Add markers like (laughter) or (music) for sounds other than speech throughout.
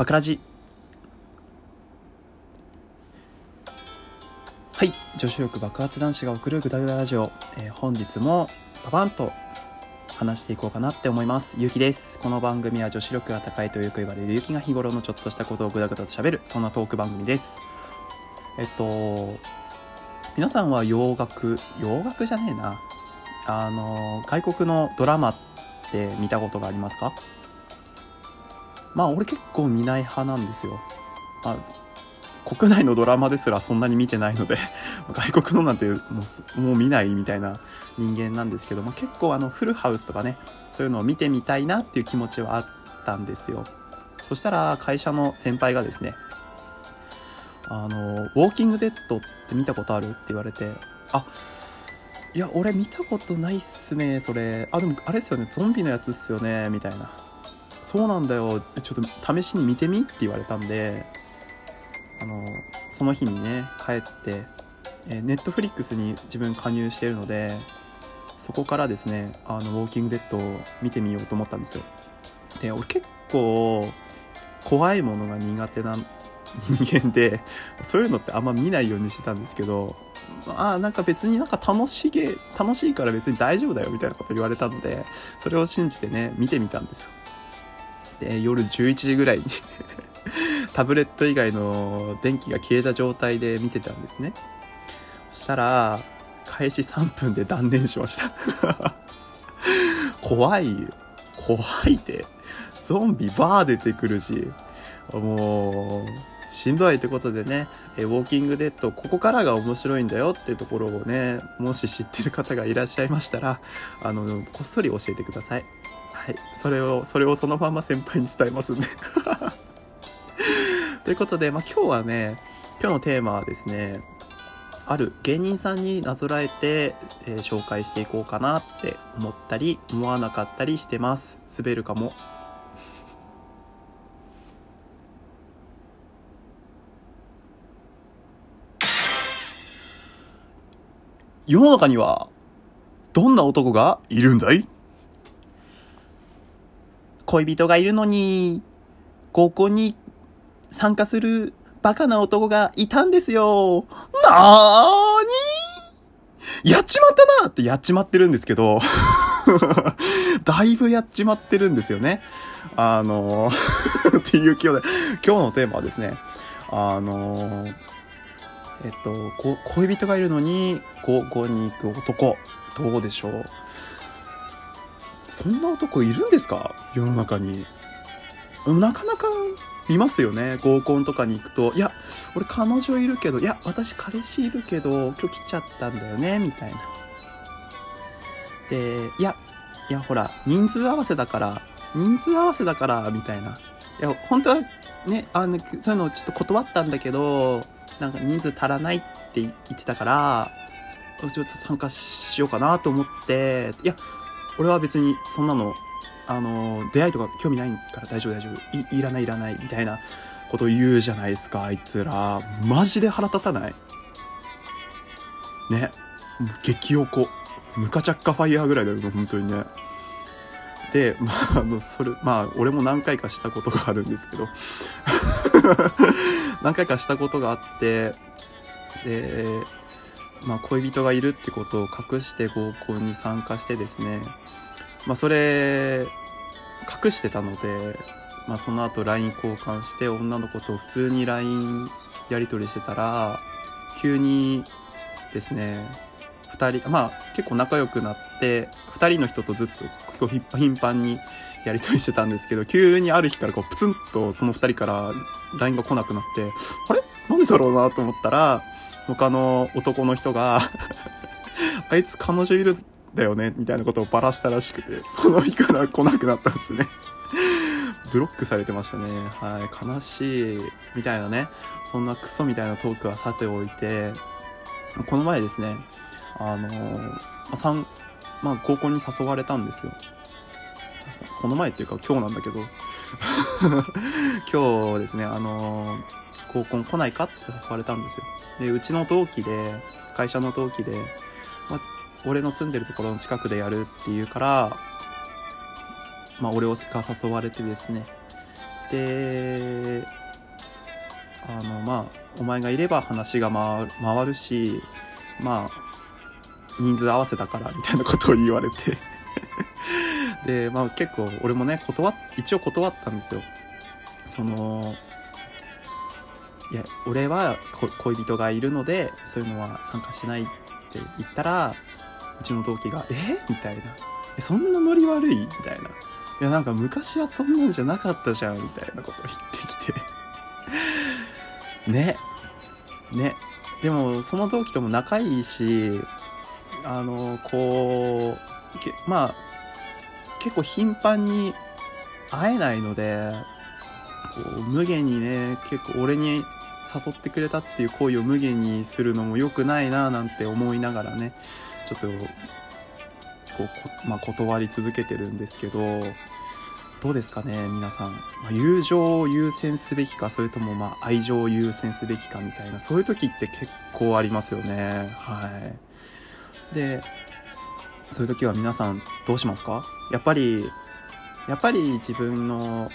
バクラジ。はい女子力爆発男子が送るグダグダラジオ、えー本日もババンと話していこうかなって思います。ゆうきです。この番組は女子力が高いとよく言われるゆきが日頃のちょっとしたことをグダグダと喋るそんなトーク番組です。えっと皆さんは洋楽洋楽じゃねえな。あの外国のドラマって見たことがありますか？まあ俺結構見ない派なんですよ。まあ国内のドラマですらそんなに見てないので (laughs) 外国のなんてもうもう見ないみたいな人間なんですけども結構あのフルハウスとかねそういうのを見てみたいなっていう気持ちはあったんですよそしたら会社の先輩がですねあの「ウォーキングデッドって見たことある?」って言われてあいや俺見たことないっすねそれあでもあれっすよねゾンビのやつっすよねみたいなそうなんだよ。ちょっと試しに見てみって言われたんであのその日にね帰ってネットフリックスに自分加入しているのでそこからですねあのウォーキングデッドを見てみようと思ったんですよ。で俺結構怖いものが苦手な (laughs) 人間でそういうのってあんま見ないようにしてたんですけどあなんか別になんか楽しげ楽しいから別に大丈夫だよみたいなこと言われたのでそれを信じてね見てみたんですよ。で夜11時ぐらいに (laughs) タブレット以外の電気が消えた状態で見てたんですね。そしたら開始3分で断念しました。(laughs) 怖い怖いでゾンビバー出てくるし。もうしんどいってことでねえウォーキングデッドここからが面白いんだよっていうところをねもし知ってる方がいらっしゃいましたらあのこっそり教えてください。はい。それをそれをそのまま先輩に伝えますんで。(laughs) ということで、まあ、今日はね今日のテーマはですねある芸人さんになぞらえて、えー紹介していこうかなって思ったり思わなかったりしてます。滑るかも。世の中にはどんな男がいるんだい？恋人がいるのに合コンに参加するバカな男がいたんですよ。なーにやっちまったなってやっちまってるんですけど、(laughs) だいぶやっちまってるんですよね。あのー、(laughs) っていう今日で、今日のテーマはですね、あのー、えっと、こ恋人がいるのに合コンに行く男、どうでしょう？そんな男いるんですか？世の中に。なかなか見ますよね。合コンとかに行くと、いや、俺彼女いるけど、いや、私彼氏いるけど、今日来ちゃったんだよね、みたいな。で、いや、いや、ほら、人数合わせだから、人数合わせだから、みたいな。いや、本当はね、あの、そういうのちょっと断ったんだけど、なんか人数足らないって言ってたから、ちょっと参加しようかなと思って、いや、俺は別にそんなの、あの、出会いとか興味ないから大丈夫大丈夫。いらないいらないみたいなこと言うじゃないですか、あいつら。マジで腹立たないね。激おこ。ムカチャッカファイヤーぐらいだよね、本当にね。で、(laughs) まあ、あの、それ、まあ、俺も何回かしたことがあるんですけど、(laughs) 何回かしたことがあって、で、まあ、恋人がいるってことを隠して合コンに参加してですね、まあ、それ、隠してたので、まあ、その後 LINE 交換して女の子と普通に LINE やり取りしてたら、急にですね、二人、まあ結構仲良くなって、二人の人とずっと頻繁にやり取りしてたんですけど、急にある日からこうプツンとその二人から LINE が来なくなって、あれ？なんでだろうなと思ったら、他の男の人が、(laughs) あいつ彼女いるんだよねみたいなことをバラしたらしくて、その日から来なくなったんですね。ブロックされてましたね。はい。悲しい。みたいなね。そんなクソみたいなトークはさておいて、この前ですね、あのーまあ、さんまあ、合コンに誘われたんですよ。この前っていうか今日なんだけど、(laughs) 今日ですね、あのー合コン来ないかって誘われたんですよ。で、うちの同期で、会社の同期で、ま、俺の住んでるところの近くでやるっていうから、まあ、俺が誘われてですね。であのまあお前がいれば話が回る回るしまあ人数合わせたからみたいなことを言われてでまあ結構俺もね断っ一応断ったんですよそのいや俺は恋人がいるのでそういうのは参加しないって言ったらうちの同期が「え？みたいな「そんなノリ悪い?」みたいな「いやなんか昔はそんなんじゃなかったじゃん」みたいなことを言ってきて。(laughs) ね。ね。でもその同期とも仲いいしあのこうまあ結構頻繁に会えないのでこう無限にね結構俺に誘ってくれたっていう行為を無限にするのも良くないななんて思いながらねちょっとこうまあ、断り続けてるんですけどどうですかね皆さん、まあ、友情を優先すべきかそれともまあ愛情を優先すべきかみたいなそういう時って結構ありますよね。はい。でそういう時は皆さんどうしますか？やっぱりやっぱり自分の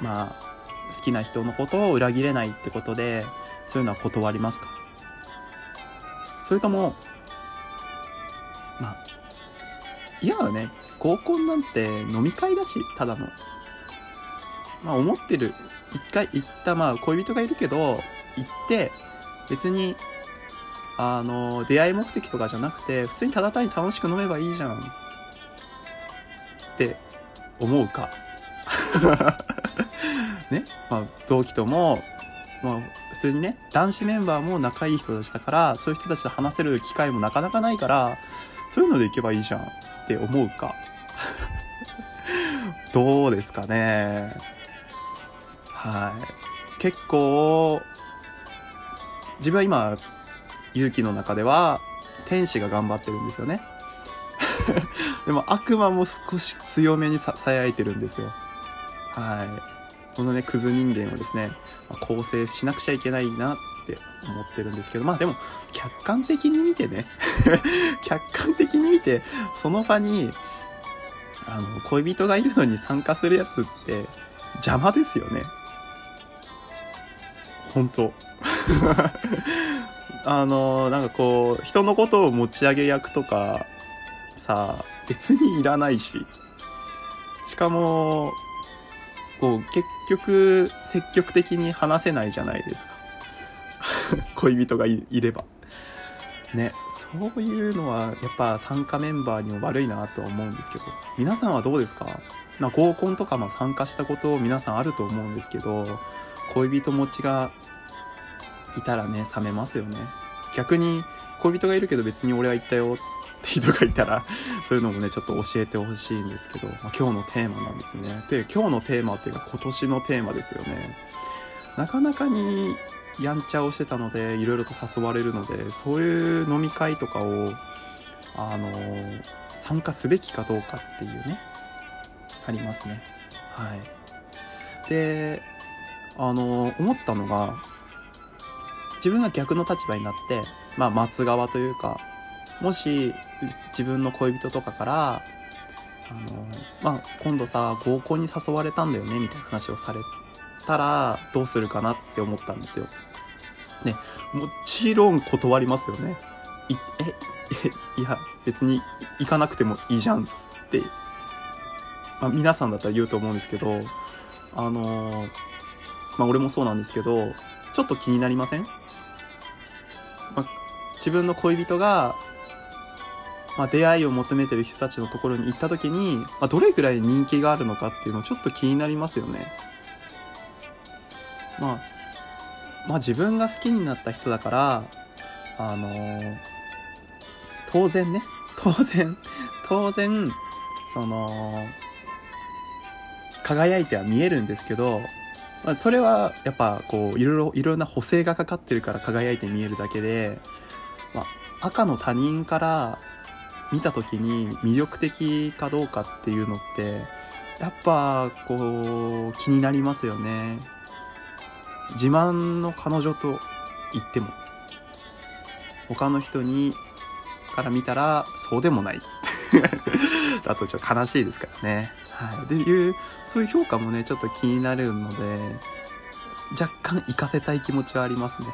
まあ好きな人のことを裏切れないってことでそういうのは断りますか？それともまあいやね合コンなんて飲み会だしただの。まあ思ってる一回行ったまあ恋人がいるけど行って別にあの出会い目的とかじゃなくて普通にただ単に楽しく飲めばいいじゃんって思うか。ね、まあ、同期とも、まあ、普通にね男子メンバーも仲いい人たちだからそういう人たちと話せる機会もなかなかないからそういうので行けばいいじゃんって思うか。(laughs) どうですかね。はい。結構自分は今勇気の中では天使が頑張ってるんですよね。(laughs) でも悪魔も少し強めにささやいてるんですよ。はい。このね、クズ人間をですね、まあ、構成しなくちゃいけないなって思ってるんですけど、まあでも、客観的に見てね (laughs) 客観的に見て、その場に、あの、恋人がいるのに参加するやつって邪魔ですよね。本当 (laughs) あの、なんかこう、人のことを持ち上げ役とか、さ、別にいらないし、しかも、こう結局積極的に話せないじゃないですか。(laughs) 恋人がいれば。ねそういうのはやっぱ参加メンバーにも悪いなとは思うんですけど。皆さんはどうですか、まあ、合コンとかも参加したこと皆さんあると思うんですけど恋人持ちがいたらね冷めますよね。逆に恋人がいるけど別に俺は行ったよって人がいたら (laughs) そういうのもねちょっと教えてほしいんですけど、まあ、今日のテーマなんですね。で今日のテーマっていうか今年のテーマですよね。なかなかにやんちゃをしてたのでいろいろと誘われるのでそういう飲み会とかをあの参加すべきかどうかっていうねありますね。はい。であの思ったのが自分が逆の立場になってまあ松側というかもし自分の恋人とかからあの、まあ、今度さ合コンに誘われたんだよねみたいな話をされたらどうするかなって思ったんですよ。ね、もちろん断りますよね。いええいや別に行かなくてもいいじゃんって、まあ、皆さんだったら言うと思うんですけどあのまあ俺もそうなんですけどちょっと気になりません、自分の恋人がまあ、出会いを求めてる人たちのところに行った時に、まあ、どれぐらい人気があるのかっていうのちょっと気になりますよね。まあ、まあ自分が好きになった人だから、あのー、当然ね、(laughs) 当然、当然、その、輝いては見えるんですけど、まあ、それはやっぱこういろいろいろんな補正がかかってるから輝いて見えるだけで、まあ、赤の他人から見た時に魅力的かどうかっていうのってやっぱこう気になりますよね自慢の彼女と言っても他の人にから見たらそうでもない (laughs) だとちょっと悲しいですからね。はい。でいう、そういう評価もね、ちょっと気になるので、若干行かせたい気持ちはありますね。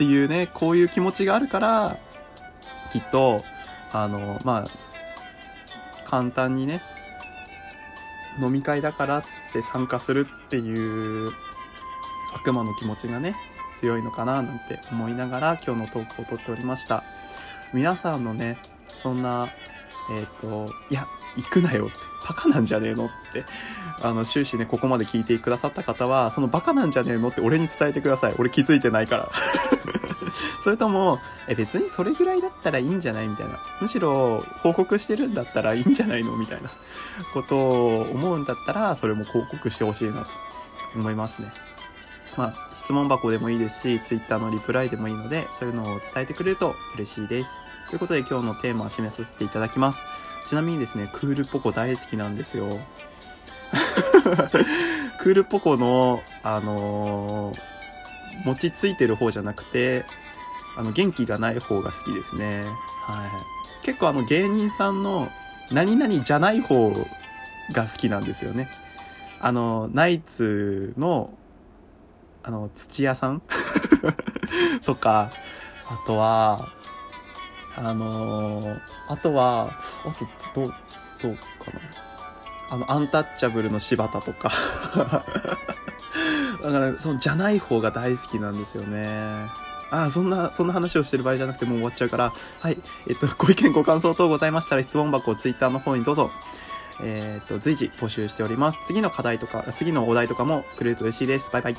っていうね、こういう気持ちがあるから、きっと、あの、まあ、簡単にね、飲み会だからっつって参加するっていう悪魔の気持ちがね、強いのかななんて思いながら今日のトークをとっておりました。皆さんのね、そんな、えっ、ー、と、いや、行くなよって、バカなんじゃねえのって、あの、終始ね、ここまで聞いてくださった方は、そのバカなんじゃねえのって俺に伝えてください。俺気づいてないから。(laughs) それとも、え、別にそれぐらいだったらいいんじゃないみたいな。むしろ、報告してるんだったらいいんじゃないのみたいなことを思うんだったら、それも報告してほしいなと思いますね。まあ、質問箱でもいいですし、Twitter のリプライでもいいので、そういうのを伝えてくれると嬉しいです。ということで今日のテーマを締めさせていただきます。ちなみにですね、クールポコ大好きなんですよ。(laughs) クールポコの、あのー、餅ついてる方じゃなくて、あの、元気がない方が好きですね。はい。結構あの芸人さんの何々じゃない方が好きなんですよね。あの、ナイツのあの、土屋さん？(laughs) とか、あとは、あのー、あとは、あと、どう、どうかな？あの、アンタッチャブルの柴田とか (laughs) だから、その、じゃない方が大好きなんですよね。ああ、そんな、そんな話をしてる場合じゃなくてもう終わっちゃうから、はい。えっと、ご意見ご感想等ございましたら質問箱を Twitter の方にどうぞ。えー、っと、随時募集しております。次の課題とか、次のお題とかもくれると嬉しいです。バイバイ。